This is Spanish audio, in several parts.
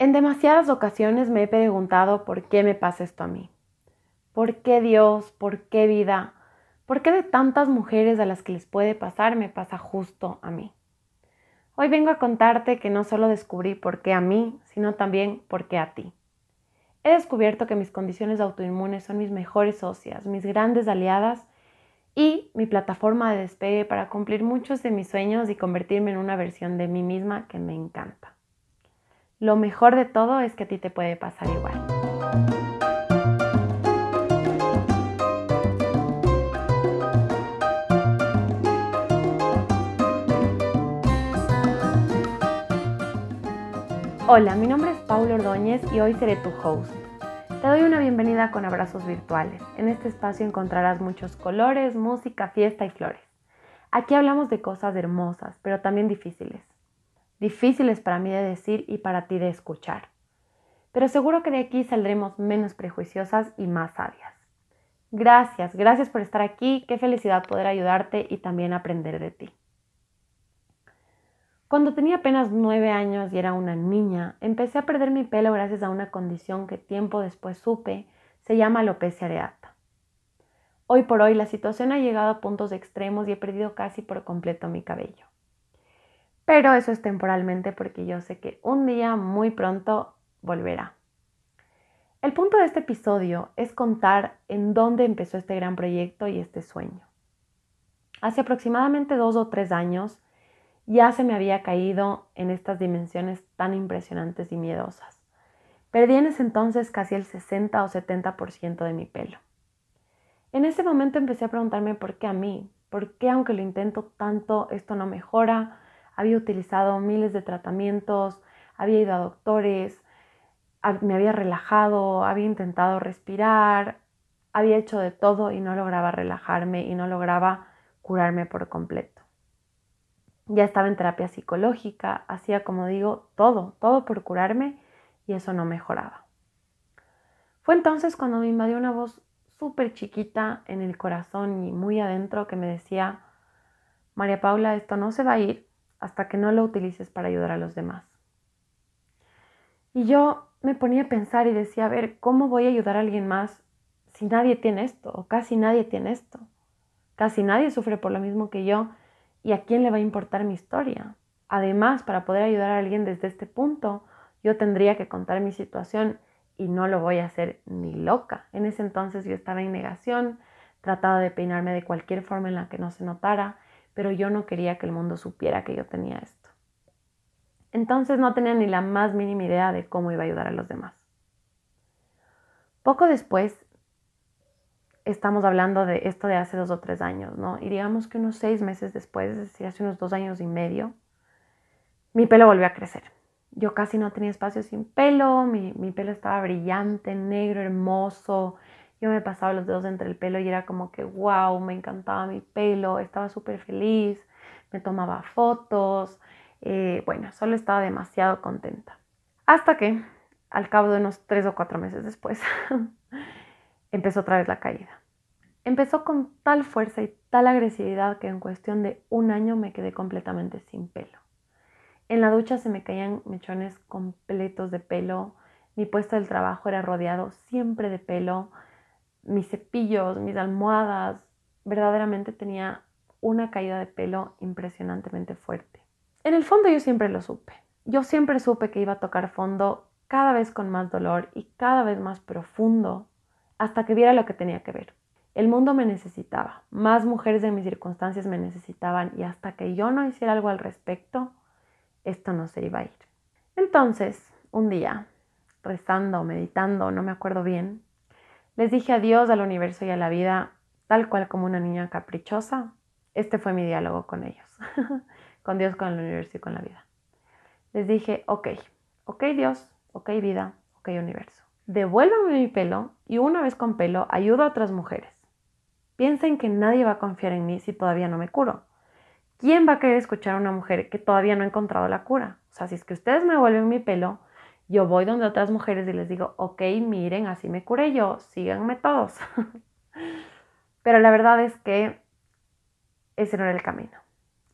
En demasiadas ocasiones me he preguntado por qué me pasa esto a mí. ¿Por qué Dios? ¿Por qué vida? ¿Por qué de tantas mujeres a las que les puede pasar me pasa justo a mí? Hoy vengo a contarte que no solo descubrí por qué a mí, sino también por qué a ti. He descubierto que mis condiciones autoinmunes son mis mejores socias, mis grandes aliadas y mi plataforma de despegue para cumplir muchos de mis sueños y convertirme en una versión de mí misma que me encanta. Lo mejor de todo es que a ti te puede pasar igual. Hola, mi nombre es Paula Ordóñez y hoy seré tu host. Te doy una bienvenida con abrazos virtuales. En este espacio encontrarás muchos colores, música, fiesta y flores. Aquí hablamos de cosas hermosas, pero también difíciles difíciles para mí de decir y para ti de escuchar. Pero seguro que de aquí saldremos menos prejuiciosas y más sabias. Gracias, gracias por estar aquí, qué felicidad poder ayudarte y también aprender de ti. Cuando tenía apenas nueve años y era una niña, empecé a perder mi pelo gracias a una condición que tiempo después supe se llama alopecia areata. Hoy por hoy la situación ha llegado a puntos extremos y he perdido casi por completo mi cabello. Pero eso es temporalmente porque yo sé que un día muy pronto volverá. El punto de este episodio es contar en dónde empezó este gran proyecto y este sueño. Hace aproximadamente dos o tres años ya se me había caído en estas dimensiones tan impresionantes y miedosas. Perdí en ese entonces casi el 60 o 70% de mi pelo. En ese momento empecé a preguntarme por qué a mí, por qué aunque lo intento tanto esto no mejora, había utilizado miles de tratamientos, había ido a doctores, me había relajado, había intentado respirar, había hecho de todo y no lograba relajarme y no lograba curarme por completo. Ya estaba en terapia psicológica, hacía como digo, todo, todo por curarme y eso no mejoraba. Fue entonces cuando me invadió una voz súper chiquita en el corazón y muy adentro que me decía, María Paula, esto no se va a ir, hasta que no lo utilices para ayudar a los demás. Y yo me ponía a pensar y decía, a ver, ¿cómo voy a ayudar a alguien más si nadie tiene esto? O casi nadie tiene esto. Casi nadie sufre por lo mismo que yo. ¿Y a quién le va a importar mi historia? Además, para poder ayudar a alguien desde este punto, yo tendría que contar mi situación y no lo voy a hacer ni loca. En ese entonces yo estaba en negación, trataba de peinarme de cualquier forma en la que no se notara pero yo no quería que el mundo supiera que yo tenía esto. Entonces no tenía ni la más mínima idea de cómo iba a ayudar a los demás. Poco después, estamos hablando de esto de hace dos o tres años, ¿no? Y digamos que unos seis meses después, es decir, hace unos dos años y medio, mi pelo volvió a crecer. Yo casi no tenía espacio sin pelo, mi, mi pelo estaba brillante, negro, hermoso, yo me pasaba los dedos entre el pelo y era como que, wow, me encantaba mi pelo, estaba súper feliz, me tomaba fotos, eh, bueno, solo estaba demasiado contenta. Hasta que, al cabo de unos tres o cuatro meses después, empezó otra vez la caída. Empezó con tal fuerza y tal agresividad que en cuestión de un año me quedé completamente sin pelo. En la ducha se me caían mechones completos de pelo, mi puesto del trabajo era rodeado siempre de pelo, mis cepillos, mis almohadas, verdaderamente tenía una caída de pelo impresionantemente fuerte. En el fondo yo siempre lo supe. Yo siempre supe que iba a tocar fondo cada vez con más dolor y cada vez más profundo hasta que viera lo que tenía que ver. El mundo me necesitaba, más mujeres de mis circunstancias me necesitaban y hasta que yo no hiciera algo al respecto, esto no se iba a ir. Entonces, un día, rezando, meditando, no me acuerdo bien, les dije adiós al universo y a la vida, tal cual como una niña caprichosa. Este fue mi diálogo con ellos, con Dios, con el universo y con la vida. Les dije, ok, ok Dios, ok vida, ok universo. Devuélvame mi pelo y una vez con pelo ayudo a otras mujeres. Piensen que nadie va a confiar en mí si todavía no me curo. ¿Quién va a querer escuchar a una mujer que todavía no ha encontrado la cura? O sea, si es que ustedes me devuelven mi pelo, yo voy donde otras mujeres y les digo, ok, miren, así me curé yo, síganme todos. Pero la verdad es que ese no era el camino.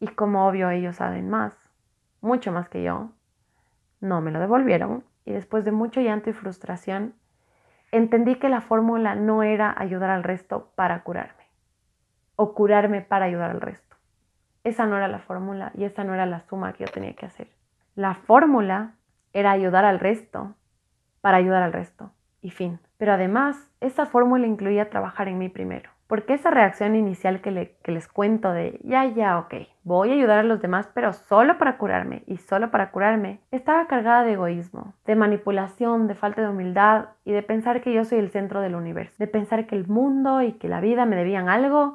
Y como obvio ellos saben más, mucho más que yo, no me lo devolvieron y después de mucho llanto y frustración, entendí que la fórmula no era ayudar al resto para curarme o curarme para ayudar al resto. Esa no era la fórmula y esa no era la suma que yo tenía que hacer. La fórmula era ayudar al resto para ayudar al resto y fin. Pero además, esa fórmula incluía trabajar en mí primero. Porque esa reacción inicial que, les cuento de, ya, ya, ok, voy a ayudar a los demás, pero solo para curarme y solo para curarme, estaba cargada de egoísmo, de manipulación, de falta de humildad y de pensar que yo soy el centro del universo, de pensar que el mundo y que la vida me debían algo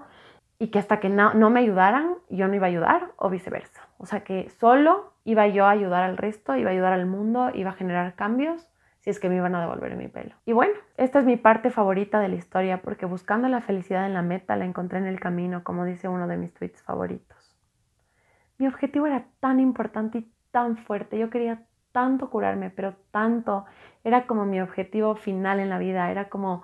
y que hasta que no, no me ayudaran, yo no iba a ayudar o viceversa. O sea que solo iba yo a ayudar al resto, iba a ayudar al mundo, iba a generar cambios si es que me iban a devolver mi pelo. Y bueno, esta es mi parte favorita de la historia porque buscando la felicidad en la meta la encontré en el camino, como dice uno de mis tweets favoritos. Mi objetivo era tan importante y tan fuerte, yo quería tanto curarme, pero tanto, era como mi objetivo final en la vida, era como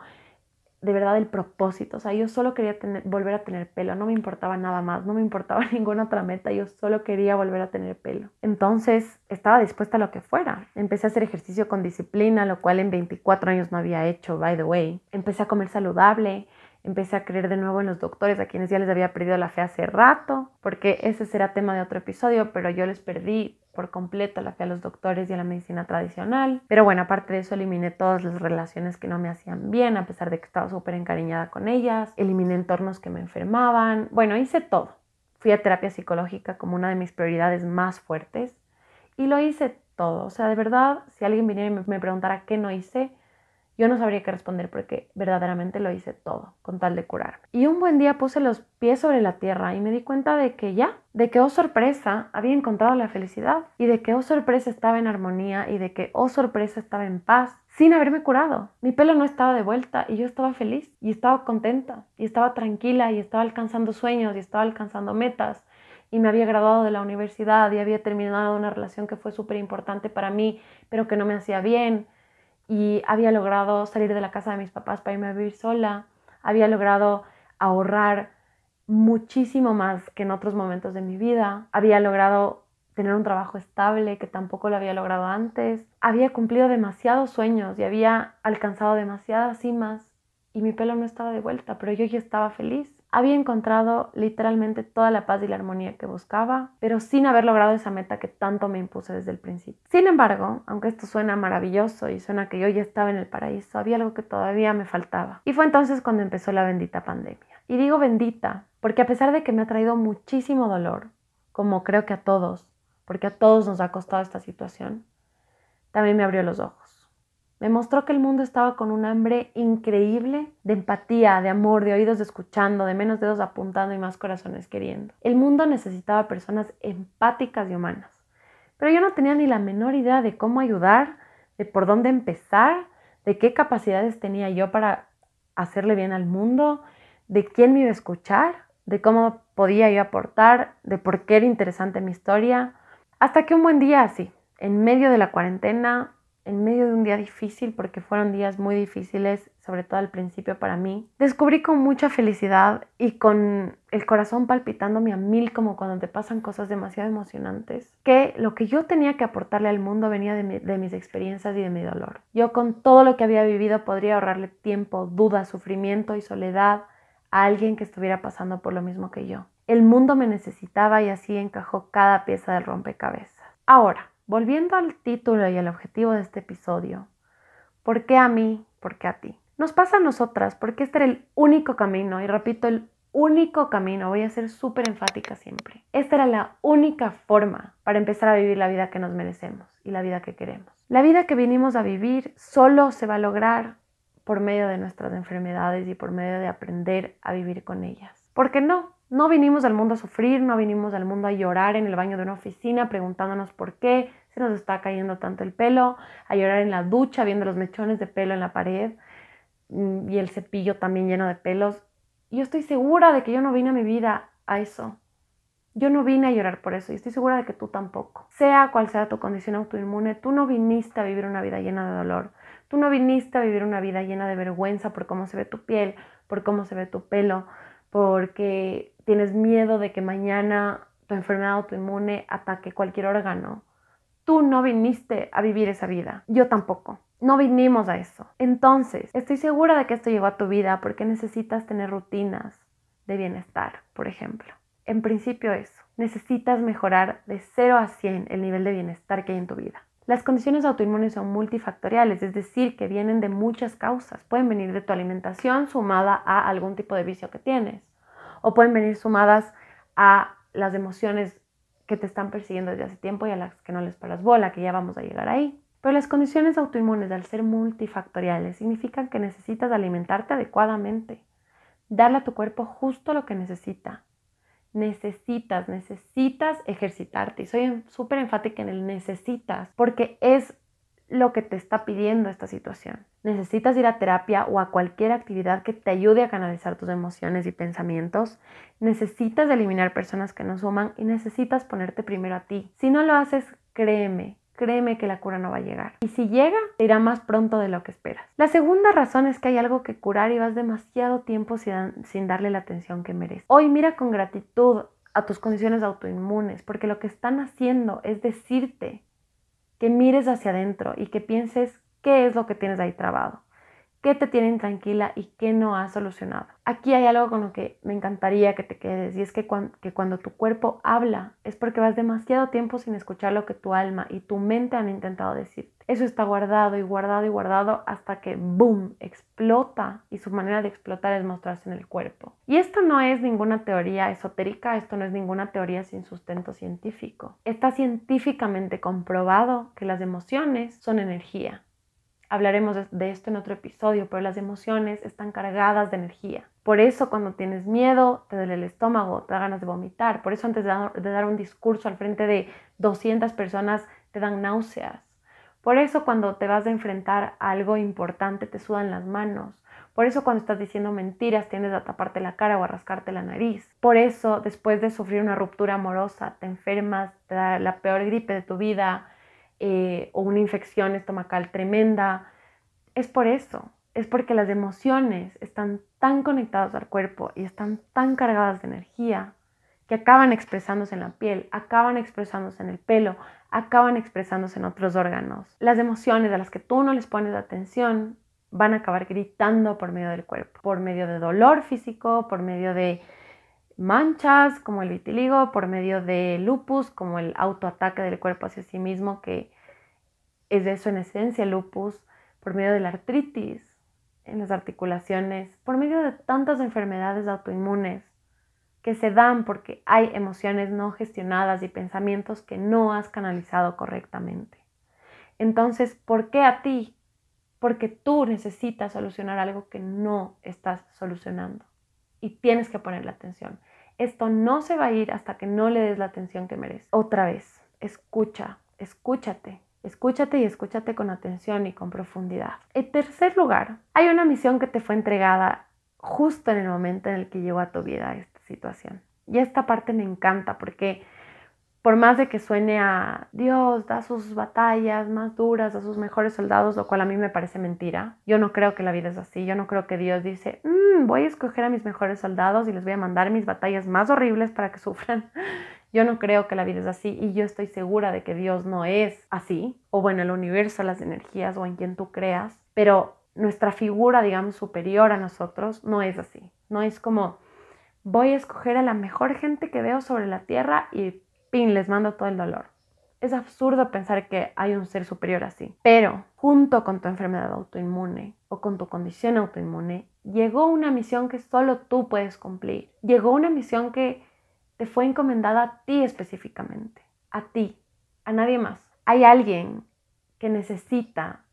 de verdad el propósito. O sea, yo solo quería volver a tener pelo, no me importaba nada más, no me importaba ninguna otra meta, yo solo quería volver a tener pelo. Entonces estaba dispuesta a lo que fuera. Empecé a hacer ejercicio con disciplina, lo cual en 24 años no había hecho, by the way. Empecé a comer saludable, empecé a creer de nuevo en los doctores a quienes ya les había perdido la fe hace rato, porque ese será tema de otro episodio, pero yo les perdí por completo la fe a los doctores y a la medicina tradicional. Pero bueno, aparte de eso, eliminé todas las relaciones que no me hacían bien, a pesar de que estaba súper encariñada con ellas. Eliminé entornos que me enfermaban. Bueno, hice todo. Fui a terapia psicológica como una de mis prioridades más fuertes y lo hice todo. O sea, de verdad, si alguien viniera y me preguntara qué no hice, yo no sabría qué responder porque verdaderamente lo hice todo con tal de curarme. Y un buen día puse los pies sobre la tierra y me di cuenta de que ya, de que oh sorpresa, había encontrado la felicidad y de que oh sorpresa estaba en armonía y de que oh sorpresa estaba en paz sin haberme curado. Mi pelo no estaba de vuelta y yo estaba feliz y estaba contenta y estaba tranquila y estaba alcanzando sueños y estaba alcanzando metas y me había graduado de la universidad y había terminado una relación que fue súper importante para mí, pero que no me hacía bien y había logrado salir de la casa de mis papás para irme a vivir sola, había logrado ahorrar muchísimo más que en otros momentos de mi vida, había logrado tener un trabajo estable que tampoco lo había logrado antes, había cumplido demasiados sueños y había alcanzado demasiadas cimas y mi pelo no estaba de vuelta, pero yo ya estaba feliz. Había encontrado literalmente toda la paz y la armonía que buscaba, pero sin haber logrado esa meta que tanto me impuse desde el principio. Sin embargo, aunque esto suena maravilloso y suena que yo ya estaba en el paraíso, había algo que todavía me faltaba. Y fue entonces cuando empezó la bendita pandemia. Y digo bendita porque a pesar de que me ha traído muchísimo dolor, como creo que a todos, porque a todos nos ha costado esta situación, también me abrió los ojos. Me mostró que el mundo estaba con un hambre increíble de empatía, de amor, de oídos escuchando, de menos dedos apuntando y más corazones queriendo. El mundo necesitaba personas empáticas y humanas. Pero yo no tenía ni la menor idea de cómo ayudar, de por dónde empezar, de qué capacidades tenía yo para hacerle bien al mundo, de quién me iba a escuchar, de cómo podía yo aportar, de por qué era interesante mi historia. Hasta que un buen día así, en medio de la cuarentena, en medio de un día difícil, porque fueron días muy difíciles, sobre todo al principio para mí, descubrí con mucha felicidad y con el corazón palpitándome a mil como cuando te pasan cosas demasiado emocionantes, que lo que yo tenía que aportarle al mundo venía de, mis experiencias y de mi dolor. Yo con todo lo que había vivido podría ahorrarle tiempo, duda, sufrimiento y soledad a alguien que estuviera pasando por lo mismo que yo. El mundo me necesitaba y así encajó cada pieza del rompecabezas. Ahora, Volviendo al título y al objetivo de este episodio, ¿por qué a mí? ¿Por qué a ti? Nos pasa a nosotras porque este era el único camino, y repito, el único camino, voy a ser súper enfática siempre. Esta era la única forma para empezar a vivir la vida que nos merecemos y la vida que queremos. La vida que vinimos a vivir solo se va a lograr por medio de nuestras enfermedades y por medio de aprender a vivir con ellas. ¿Por qué no? No vinimos al mundo a sufrir, no vinimos al mundo a llorar en el baño de una oficina preguntándonos por qué, se nos está cayendo tanto el pelo, a llorar en la ducha viendo los mechones de pelo en la pared mm, y el cepillo también lleno de pelos. yo estoy segura de que yo no vine a mi vida a eso. Yo no vine a llorar por eso y estoy segura de que tú tampoco. Sea cual sea tu condición autoinmune, tú no viniste a vivir una vida llena de dolor. Tú no viniste a vivir una vida llena de vergüenza por cómo se ve tu piel, por cómo se ve tu pelo, porque tienes miedo de que mañana tu enfermedad autoinmune ataque cualquier órgano Tú no viniste a vivir esa vida. Yo tampoco. No vinimos a eso. Entonces, estoy segura de que esto llegó a tu vida porque necesitas tener rutinas de bienestar, por ejemplo. En principio eso. Necesitas mejorar de 0 a 100 el nivel de bienestar que hay en tu vida. Las condiciones autoinmunes son multifactoriales, es decir, que vienen de muchas causas. Pueden venir de tu alimentación sumada a algún tipo de vicio que tienes, o pueden venir sumadas a las emociones que te están persiguiendo desde hace tiempo y a las que no les paras bola, que ya vamos a llegar ahí. Pero las condiciones autoinmunes, al ser multifactoriales, significan que necesitas alimentarte adecuadamente, darle a tu cuerpo justo lo que necesita. Necesitas, necesitas ejercitarte. Y soy súper enfática en el necesitas, porque es lo que te está pidiendo esta situación. Necesitas ir a terapia o a cualquier actividad que te ayude a canalizar tus emociones y pensamientos. Necesitas eliminar personas que no suman y necesitas ponerte primero a ti. Si no lo haces, créeme, créeme que la cura no va a llegar. Y si llega, irá más pronto de lo que esperas. La segunda razón es que hay algo que curar y vas demasiado tiempo sin, sin darle la atención que mereces. Hoy mira con gratitud a tus condiciones autoinmunes, porque lo que están haciendo es decirte que mires hacia adentro y que pienses qué es lo que tienes ahí trabado, qué te tiene intranquila y qué no has solucionado. Aquí hay algo con lo que me encantaría que te quedes y es que, que cuando tu cuerpo habla es porque vas demasiado tiempo sin escuchar lo que tu alma y tu mente han intentado decir. Eso está guardado y guardado y guardado hasta que boom, explota y su manera de explotar es mostrarse en el cuerpo. Y esto no es ninguna teoría esotérica, esto no es ninguna teoría sin sustento científico. Está científicamente comprobado que las emociones son energía. Hablaremos de esto en otro episodio, pero las emociones están cargadas de energía. Por eso cuando tienes miedo, te duele el estómago, te da ganas de vomitar. Por eso antes de dar un discurso al frente de 200 personas, te dan náuseas. Por eso cuando te vas a enfrentar a algo importante te sudan las manos. Por eso cuando estás diciendo mentiras tienes a taparte la cara o a rascarte la nariz. Por eso después de sufrir una ruptura amorosa te enfermas, te da la peor gripe de tu vida eh, o una infección estomacal tremenda. Es por eso. Es porque las emociones están tan conectadas al cuerpo y están tan cargadas de energía que acaban expresándose en la piel, acaban expresándose en el pelo, acaban expresándose en otros órganos. Las emociones a las que tú no les pones atención van a acabar gritando por medio del cuerpo, por medio de dolor físico, por medio de manchas como el vitiligo, por medio de lupus como el autoataque del cuerpo hacia sí mismo, que es de eso en esencia lupus, por medio de la artritis en las articulaciones, por medio de tantas enfermedades autoinmunes que se dan porque hay emociones no gestionadas y pensamientos que no has canalizado correctamente. Entonces, ¿por qué a ti? Porque tú necesitas solucionar algo que no estás solucionando y tienes que ponerle atención. Esto no se va a ir hasta que no le des la atención que mereces. Otra vez, escucha, escúchate, escúchate y escúchate con atención y con profundidad. En tercer lugar, hay una misión que te fue entregada justo en el momento en el que llegó a tu vida situación. Y esta parte me encanta porque por más de que suene a Dios, da sus batallas más duras a sus mejores soldados, lo cual a mí me parece mentira. Yo no creo que la vida es así. Yo no creo que Dios dice, mm, voy a escoger a mis mejores soldados y les voy a mandar mis batallas más horribles para que sufran. Yo no creo que la vida es así y yo estoy segura de que Dios no es así, o bueno, el universo, las energías o en quien tú creas, pero nuestra figura, digamos, superior a nosotros no es así. No es como voy a escoger a la mejor gente que veo sobre la tierra y pin, les mando todo el dolor. Es absurdo pensar que hay un ser superior así. Pero junto con tu enfermedad autoinmune o con tu condición autoinmune, llegó una misión que solo tú puedes cumplir. Llegó una misión que te fue encomendada a ti específicamente. A ti, a nadie más. Hay alguien que necesita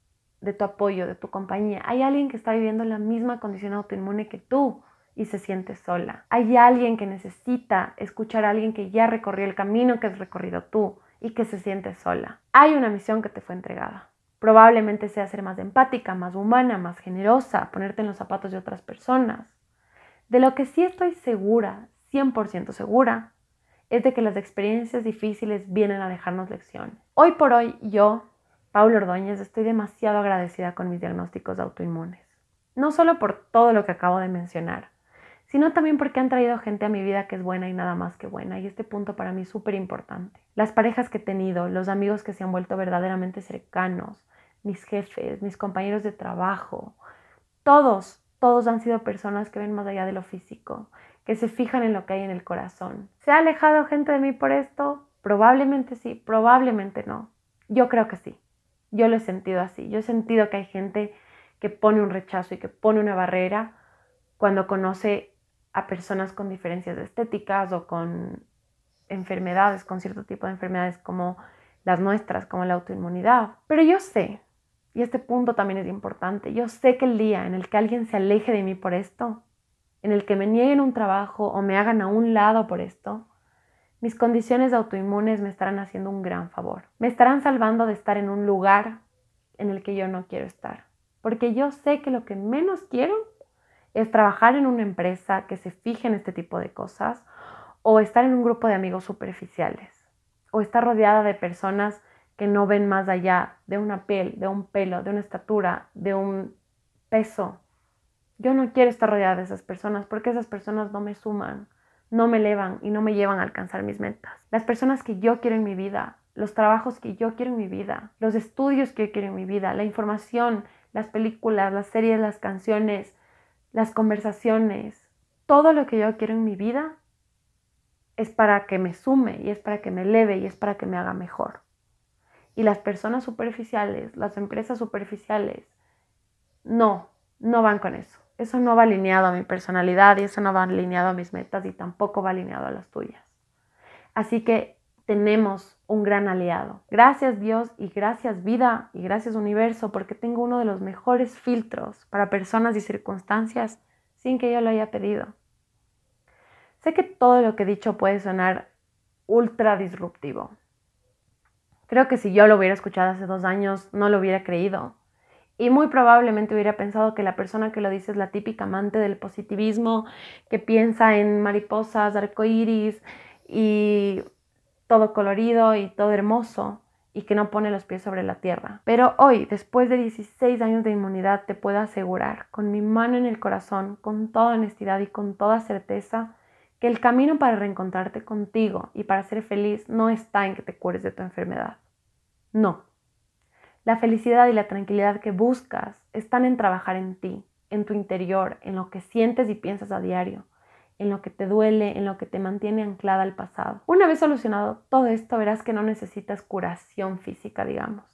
de tu apoyo, de tu compañía. Hay alguien que está viviendo la misma condición autoinmune que tú y se siente sola. Hay alguien que necesita escuchar a alguien que ya recorrió el camino que has recorrido tú y que se siente sola. Hay una misión que te fue entregada. Probablemente sea ser más empática, más humana, más generosa, ponerte en los zapatos de otras personas. De lo que sí estoy segura, 100% segura, es de que las experiencias difíciles vienen a dejarnos lecciones. Hoy por hoy yo, Paula Ordóñez, estoy demasiado agradecida con mis diagnósticos autoinmunes. No solo por todo lo que acabo de mencionar, sino también porque han traído gente a mi vida que es buena y nada más que buena. Y este punto para mí es súper importante. Las parejas que he tenido, los amigos que se han vuelto verdaderamente cercanos, mis jefes, mis compañeros de trabajo, todos, todos han sido personas que ven más allá de lo físico, que se fijan en lo que hay en el corazón. ¿Se ha alejado gente de mí por esto? Probablemente sí, probablemente no. Yo creo que sí. Yo lo he sentido así. Yo he sentido que hay gente que pone un rechazo y que pone una barrera cuando conoce a personas con diferencias estéticas o con enfermedades, con cierto tipo de enfermedades como las nuestras, como la autoinmunidad. Pero yo sé, y este punto también es importante, yo sé que el día en el que alguien se aleje de mí por esto, en el que me nieguen un trabajo o me hagan a un lado por esto, mis condiciones autoinmunes me estarán haciendo un gran favor. Me estarán salvando de estar en un lugar en el que yo no quiero estar. Porque yo sé que lo que menos quiero es trabajar en una empresa que se fije en este tipo de cosas o estar en un grupo de amigos superficiales o estar rodeada de personas que no ven más allá de una piel, de un pelo, de una estatura, de un peso. Yo no quiero estar rodeada de esas personas porque esas personas no me suman, no me elevan y no me llevan a alcanzar mis metas. Las personas que yo quiero en mi vida, los trabajos que yo quiero en mi vida, los estudios que yo quiero en mi vida, la información, las películas, las series, las canciones, las conversaciones, todo lo que yo quiero en mi vida es para que me sume y es para que me eleve y es para que me haga mejor. Y las personas superficiales, las empresas superficiales, no, no van con eso. Eso no va alineado a mi personalidad y eso no va alineado a mis metas y tampoco va alineado a las tuyas. Así que tenemos un gran aliado. Gracias Dios y gracias vida y gracias universo porque tengo uno de los mejores filtros para personas y circunstancias sin que yo lo haya pedido. Sé que todo lo que he dicho puede sonar ultra disruptivo. Creo que si yo lo hubiera escuchado hace dos años, no lo hubiera creído. Y muy probablemente hubiera pensado que la persona que lo dice es la típica amante del positivismo, que piensa en mariposas, arcoíris y todo colorido y todo hermoso y que no pone los pies sobre la tierra. Pero hoy, después de 16 años de inmunidad, te puedo asegurar, con mi mano en el corazón, con toda honestidad y con toda certeza, que el camino para reencontrarte contigo y para ser feliz no está en que te cures de tu enfermedad. No. La felicidad y la tranquilidad que buscas están en trabajar en ti, en tu interior, en lo que sientes y piensas a diario, en lo que te duele, en lo que te mantiene anclada al pasado. Una vez solucionado todo esto, verás que no necesitas curación física, digamos,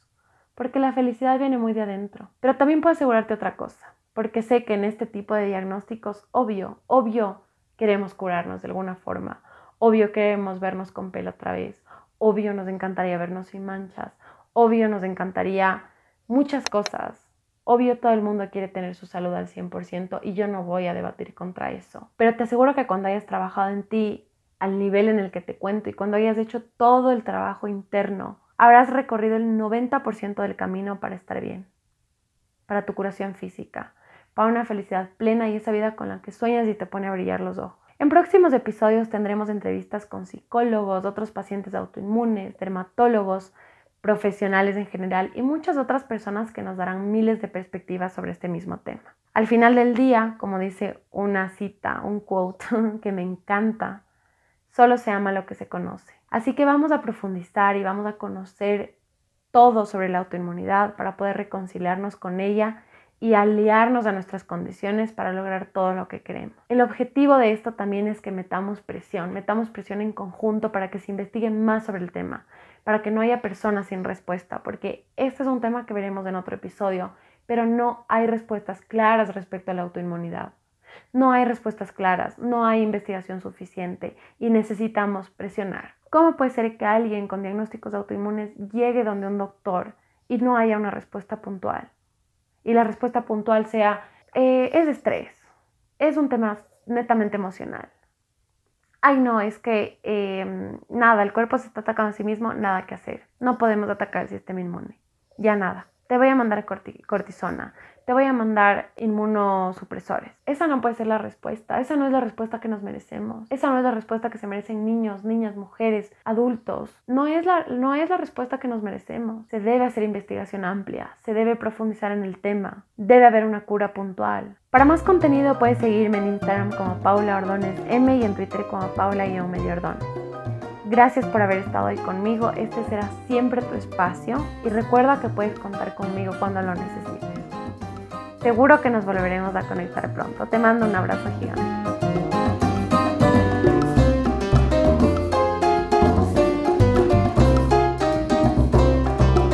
porque la felicidad viene muy de adentro. Pero también puedo asegurarte otra cosa, porque sé que en este tipo de diagnósticos, obvio, obvio, queremos curarnos de alguna forma. Obvio queremos vernos con pelo otra vez. Obvio nos encantaría vernos sin manchas. Obvio nos encantaría muchas cosas. Obvio todo el mundo quiere tener su salud al 100% y yo no voy a debatir contra eso. Pero te aseguro que cuando hayas trabajado en ti al nivel en el que te cuento y cuando hayas hecho todo el trabajo interno, habrás recorrido el 90% del camino para estar bien, para tu curación física, para una felicidad plena y esa vida con la que sueñas y te pone a brillar los ojos. En próximos episodios tendremos entrevistas con psicólogos, otros pacientes autoinmunes, dermatólogos, profesionales en general y muchas otras personas que nos darán miles de perspectivas sobre este mismo tema. Al final del día, como dice una cita, un quote que me encanta, solo se ama lo que se conoce. Así que vamos a profundizar y vamos a conocer todo sobre la autoinmunidad para poder reconciliarnos con ella y aliarnos a nuestras condiciones para lograr todo lo que queremos. El objetivo de esto también es que metamos presión, metamos presión en conjunto para que se investigue más sobre el tema, para que no haya personas sin respuesta, porque este es un tema que veremos en otro episodio, pero no hay respuestas claras respecto a la autoinmunidad. No hay respuestas claras, no hay investigación suficiente y necesitamos presionar. ¿Cómo puede ser que alguien con diagnósticos autoinmunes llegue donde un doctor y no haya una respuesta puntual? y la respuesta puntual sea, eh, es estrés, es un tema netamente emocional. Ay, no, es que em, nada, el cuerpo se está atacando a sí mismo, nada que hacer. No podemos atacar el sistema inmune. Ya nada. te voy a mandar cortisona, te voy a mandar inmunosupresores. Esa no puede ser la respuesta, esa no es la respuesta que nos merecemos, esa no es la respuesta que se merecen niños, niñas, mujeres, adultos. No es la, no es la respuesta que nos merecemos. Se debe hacer investigación amplia, se debe profundizar en el tema, debe haber una cura puntual. Para más contenido puedes seguirme en Instagram como Paula Ordones M y en Twitter como Paula-Ordóñez. Gracias por haber estado ahí conmigo. Este será siempre tu espacio y recuerda que puedes contar conmigo cuando lo necesites. Seguro que nos volveremos a conectar pronto. Te mando un abrazo gigante.